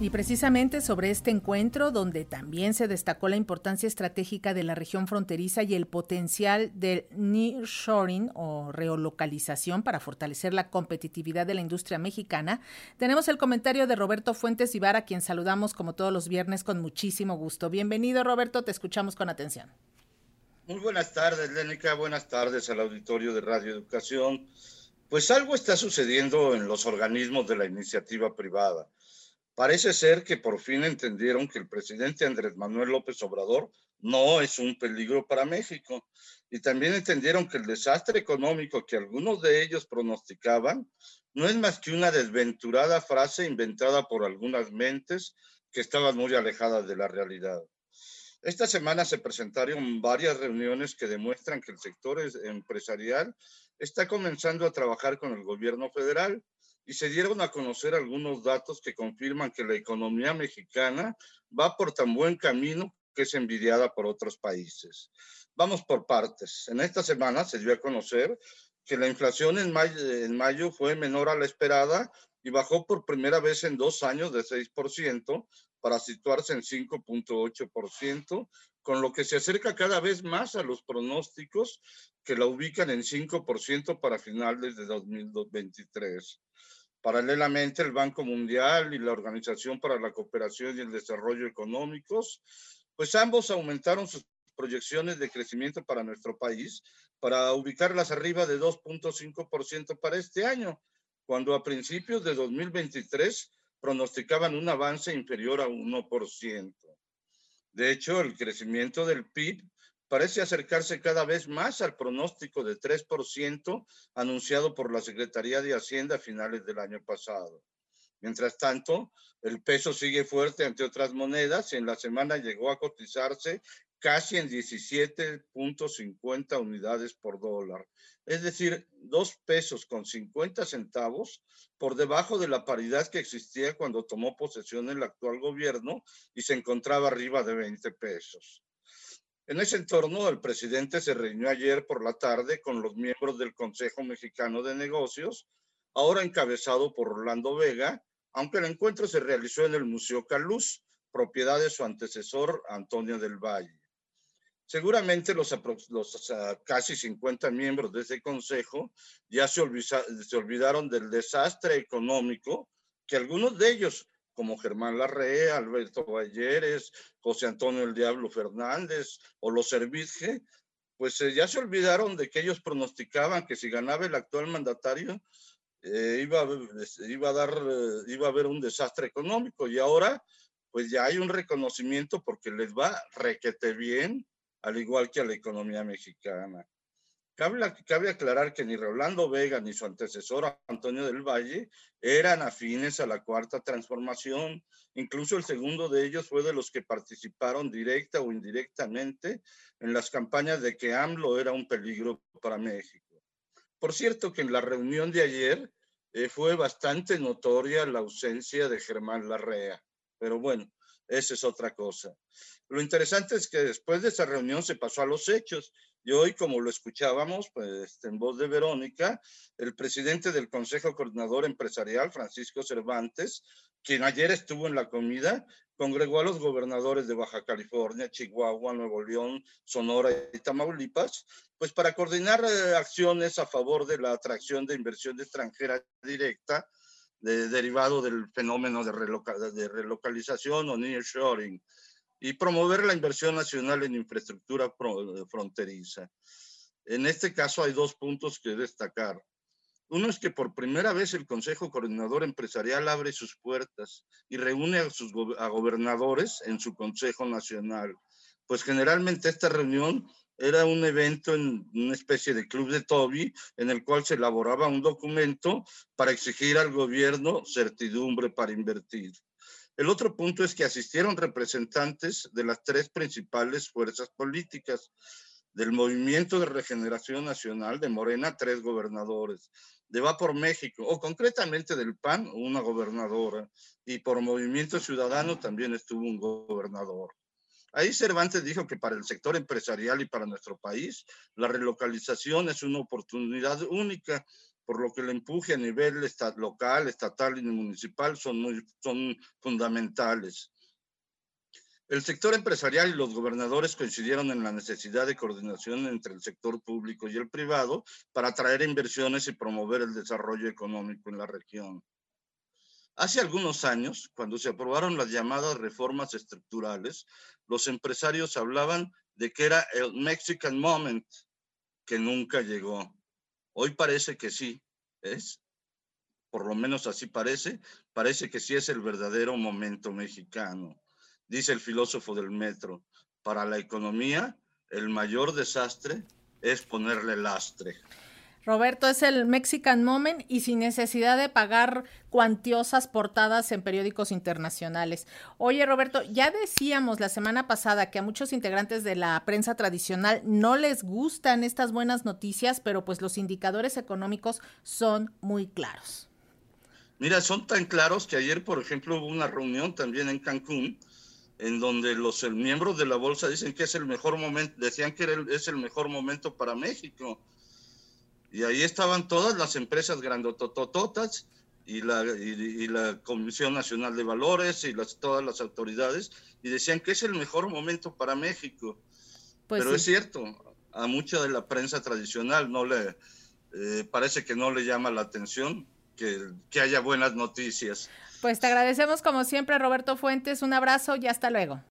Y precisamente sobre este encuentro, donde también se destacó la importancia estratégica de la región fronteriza y el potencial del nearshoring o reolocalización para fortalecer la competitividad de la industria mexicana, tenemos el comentario de Roberto Fuentes Ibarra, a quien saludamos como todos los viernes con muchísimo gusto. Bienvenido, Roberto, te escuchamos con atención. Muy buenas tardes, Lénica. Buenas tardes al auditorio de Radio Educación. Pues algo está sucediendo en los organismos de la iniciativa privada Parece ser que por fin entendieron que el presidente Andrés Manuel López Obrador no es un peligro para México. Y también entendieron que el desastre económico que algunos de ellos pronosticaban no es más que una desventurada frase inventada por algunas mentes que estaban muy alejadas de la realidad. Esta semana se presentaron varias reuniones que demuestran que el sector empresarial está comenzando a trabajar con el gobierno federal y se dieron a conocer algunos datos que confirman que la economía mexicana va por tan buen camino que es envidiada por otros países. Vamos por partes. En esta semana se dio a conocer que la inflación en mayo, en mayo fue menor a la esperada y bajó por primera vez en dos años de 6% para situarse en 5.8%, con lo que se acerca cada vez más a los pronósticos que la ubican en 5% para finales de 2023. Paralelamente, el Banco Mundial y la Organización para la Cooperación y el Desarrollo Económicos, pues ambos aumentaron sus proyecciones de crecimiento para nuestro país para ubicarlas arriba de 2.5% para este año, cuando a principios de 2023 pronosticaban un avance inferior a 1%. De hecho, el crecimiento del PIB parece acercarse cada vez más al pronóstico de 3% anunciado por la Secretaría de Hacienda a finales del año pasado. Mientras tanto, el peso sigue fuerte ante otras monedas y en la semana llegó a cotizarse casi en 17.50 unidades por dólar, es decir, dos pesos con 50 centavos por debajo de la paridad que existía cuando tomó posesión el actual gobierno y se encontraba arriba de 20 pesos. En ese entorno, el presidente se reunió ayer por la tarde con los miembros del Consejo Mexicano de Negocios, ahora encabezado por Orlando Vega, aunque el encuentro se realizó en el Museo Caluz, propiedad de su antecesor Antonio del Valle. Seguramente los, casi 50 miembros de ese consejo ya se, se olvidaron del desastre económico que algunos de ellos como Germán Larrea, Alberto Valleres, José Antonio el Diablo Fernández o los Servitje, pues eh, ya se olvidaron de que ellos pronosticaban que si ganaba el actual mandatario eh, iba, iba, a dar, eh, iba a haber un desastre económico y ahora pues ya hay un reconocimiento porque les va requete bien, al igual que a la economía mexicana. Cabe, aclarar que ni Rolando Vega ni su antecesor Antonio del Valle eran afines a la cuarta transformación. Incluso el segundo de ellos fue de los que participaron directa o indirectamente en las campañas de que AMLO era un peligro para México. Por cierto que en la reunión de ayer eh, fue bastante notoria la ausencia de Germán Larrea. Pero bueno, esa es otra cosa. Lo interesante es que después de esa reunión se pasó a los hechos y hoy, como lo escuchábamos pues, en voz de Verónica, el presidente del Consejo Coordinador Empresarial, Francisco Cervantes, quien ayer estuvo en la comida, congregó a los gobernadores de Baja California, Chihuahua, Nuevo León, Sonora y Tamaulipas, pues para coordinar eh, acciones a favor de la atracción de inversión extranjera directa derivado del fenómeno de, de relocalización o nearshoring y promover la inversión nacional en infraestructura fronteriza. En este caso hay dos puntos que destacar. Uno es que por primera vez el Consejo Coordinador Empresarial abre sus puertas y reúne a sus a gobernadores en su Consejo Nacional. Pues generalmente esta reunión era un evento en una especie de club de Toby en el cual se elaboraba un documento para exigir al gobierno certidumbre para invertir. El otro punto es que asistieron representantes de las tres principales fuerzas políticas, del Movimiento de Regeneración Nacional de Morena, tres gobernadores, de Va por México, o concretamente del PAN, una gobernadora, y por Movimiento Ciudadano también estuvo un gobernador. Ahí Cervantes dijo que para el sector empresarial y para nuestro país, la relocalización es una oportunidad única, por lo que el empuje a nivel local, estatal y municipal son, muy, son fundamentales. El sector empresarial y los gobernadores coincidieron en la necesidad de coordinación entre el sector público y el privado para atraer inversiones y promover el desarrollo económico en la región. Hace algunos años, cuando se aprobaron las llamadas reformas estructurales, los empresarios hablaban de que era el Mexican Moment, que nunca llegó. Hoy parece que sí, es, por lo menos así parece, parece que sí es el verdadero momento mexicano dice el filósofo del metro, para la economía el mayor desastre es ponerle lastre. Roberto, es el Mexican Moment y sin necesidad de pagar cuantiosas portadas en periódicos internacionales. Oye, Roberto, ya decíamos la semana pasada que a muchos integrantes de la prensa tradicional no les gustan estas buenas noticias, pero pues los indicadores económicos son muy claros. Mira, son tan claros que ayer, por ejemplo, hubo una reunión también en Cancún en donde los miembros de la bolsa dicen que es el mejor momento, decían que es el mejor momento para México. Y ahí estaban todas las empresas grandototototas y la, y, la Comisión Nacional de Valores y las, todas las autoridades y decían que es el mejor momento para México. Pues Pero es cierto, a mucha de la prensa tradicional no le eh, parece que no le llama la atención que, que haya buenas noticias. Pues te agradecemos como siempre, Roberto Fuentes. Un abrazo y hasta luego.